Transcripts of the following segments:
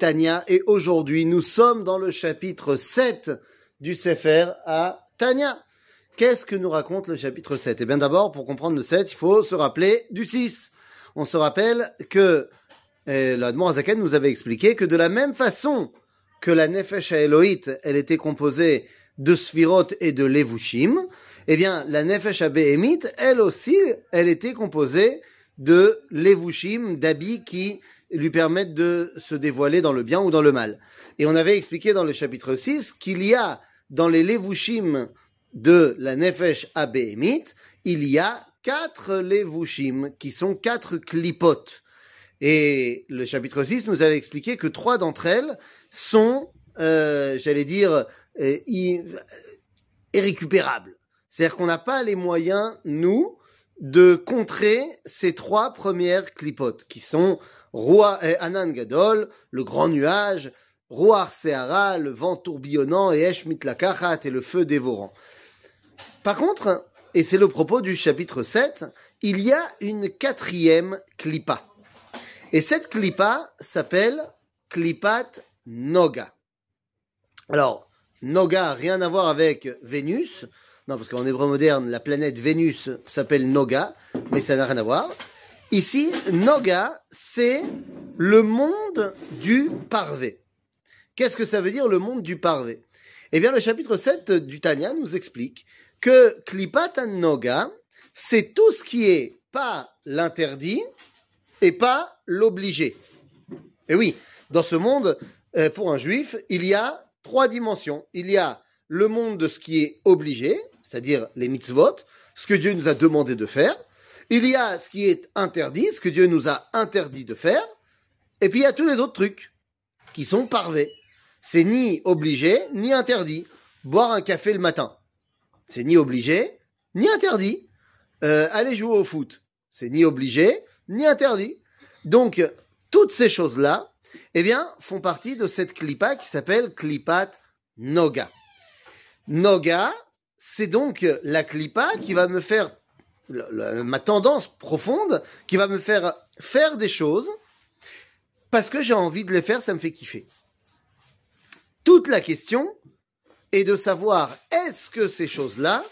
Tania et aujourd'hui nous sommes dans le chapitre 7 du Sefer à Tania. Qu'est-ce que nous raconte le chapitre 7 Eh bien d'abord, pour comprendre le 7, il faut se rappeler du 6. On se rappelle que eh, l'Admon Azaken nous avait expliqué que de la même façon que la Nefesh Elohit, elle était composée de Sphirot et de Levushim, eh bien la Nefesh Behemit, elle aussi, elle était composée de Levushim, d'habits qui lui permettent de se dévoiler dans le bien ou dans le mal. Et on avait expliqué dans le chapitre 6 qu'il y a dans les Levushim de la Nefesh Abehemit, il y a quatre Levushim qui sont quatre clipotes. Et le chapitre 6 nous avait expliqué que trois d'entre elles sont, euh, j'allais dire, euh, irrécupérables. C'est-à-dire qu'on n'a pas les moyens, nous, de contrer ces trois premières clipotes, qui sont Roi et Anan Gadol, le grand nuage, Roar Sehara, le vent tourbillonnant, et Esh Mitlakachat, et le feu dévorant. Par contre, et c'est le propos du chapitre 7, il y a une quatrième clipa. Et cette clipa s'appelle Klipat Noga. Alors, Noga, rien à voir avec Vénus. Non, parce qu'en hébreu moderne, la planète Vénus s'appelle Noga, mais ça n'a rien à voir. Ici, Noga, c'est le monde du parvé. Qu'est-ce que ça veut dire le monde du parvé? Eh bien, le chapitre 7 du Tanya nous explique que Klipat Noga, c'est tout ce qui est pas l'interdit et pas l'obligé. Et oui, dans ce monde, euh, pour un juif, il y a trois dimensions. Il y a le monde de ce qui est obligé, c'est-à-dire les mitzvot, ce que Dieu nous a demandé de faire. Il y a ce qui est interdit, ce que Dieu nous a interdit de faire. Et puis il y a tous les autres trucs qui sont parvés. C'est ni obligé, ni interdit. Boire un café le matin. C'est ni obligé, ni interdit. Euh, aller jouer au foot. C'est ni obligé, ni interdit. Donc, toutes ces choses-là, eh bien, font partie de cette clipa qui s'appelle clipat noga. Noga, c'est donc la clipa qui va me faire ma tendance profonde qui va me faire faire des choses parce que j'ai envie de les faire, ça me fait kiffer. Toute la question est de savoir est-ce que ces choses-là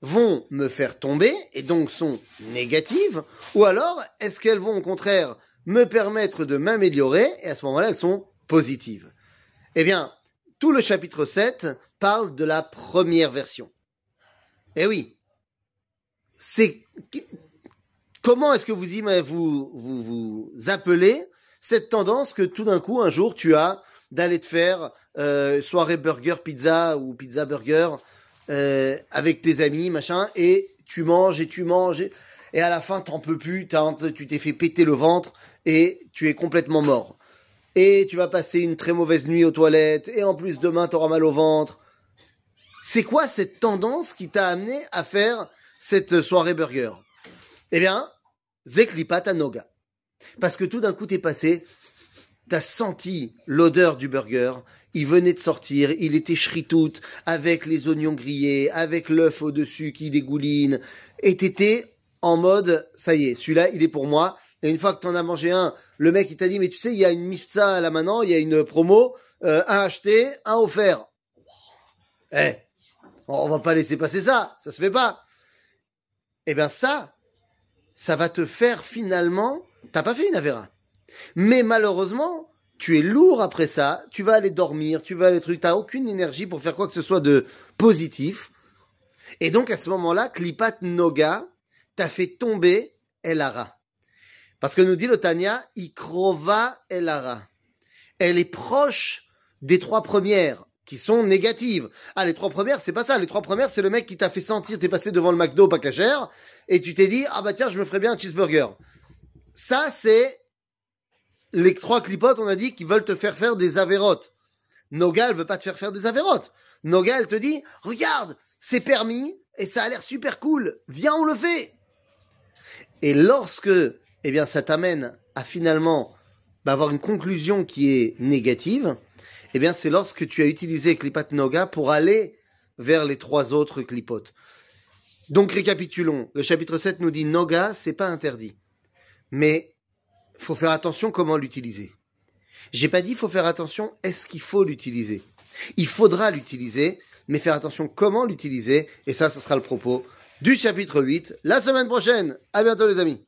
vont me faire tomber et donc sont négatives ou alors est-ce qu'elles vont au contraire me permettre de m'améliorer et à ce moment-là elles sont positives? Eh bien, tout le chapitre 7 parle de la première version. Eh oui, c'est comment est-ce que vous, vous, vous vous appelez cette tendance que tout d'un coup un jour tu as d'aller te faire euh, soirée burger pizza ou pizza burger euh, avec tes amis machin et tu manges et tu manges et, à la fin t'en peux plus tu t'es fait péter le ventre et tu es complètement mort. Et tu vas passer une très mauvaise nuit aux toilettes et en plus demain t'auras mal au ventre c'est quoi cette tendance qui t'a amené à faire cette soirée burger? Eh bien, Zeklipat Noga. Parce que tout d'un coup, t'es passé, t'as senti l'odeur du burger, il venait de sortir, il était shritout, avec les oignons grillés, avec l'œuf au-dessus qui dégouline, et t'étais en mode, ça y est, celui-là, il est pour moi. Et une fois que t'en as mangé un, le mec, il t'a dit, mais tu sais, il y a une mifsa là maintenant, il y a une promo, euh, un acheté, un offert. Eh, on va pas laisser passer ça, ça se fait pas eh bien ça, ça va te faire finalement, t'as pas fait une avéra. Mais malheureusement, tu es lourd après ça, tu vas aller dormir, tu vas aller truc, t'as aucune énergie pour faire quoi que ce soit de positif. Et donc à ce moment-là, Klipat Noga t'a fait tomber Elara. Parce que nous dit le Tanya, Ikrova Elara. Elle est proche des trois premières qui sont négatives. Ah, les trois premières, c'est pas ça. Les trois premières, c'est le mec qui t'a fait sentir, t'es passé devant le McDo pas cachère, et tu t'es dit, ah bah tiens, je me ferais bien un cheeseburger. Ça, c'est les trois clipotes, on a dit, qui veulent te faire faire des avérotes. Noga, elle veut pas te faire faire des avérotes. Noga, elle te dit, regarde, c'est permis, et ça a l'air super cool. Viens, on le fait. Et lorsque, eh bien, ça t'amène à finalement bah, avoir une conclusion qui est négative, eh bien, c'est lorsque tu as utilisé Klipat Noga pour aller vers les trois autres clipotes. Donc, récapitulons. Le chapitre 7 nous dit Noga, c'est pas interdit. Mais, faut faire attention comment l'utiliser. J'ai pas dit faut faire attention, est-ce qu'il faut l'utiliser? Il faudra l'utiliser, mais faire attention comment l'utiliser, et ça, ce sera le propos du chapitre 8 la semaine prochaine. À bientôt les amis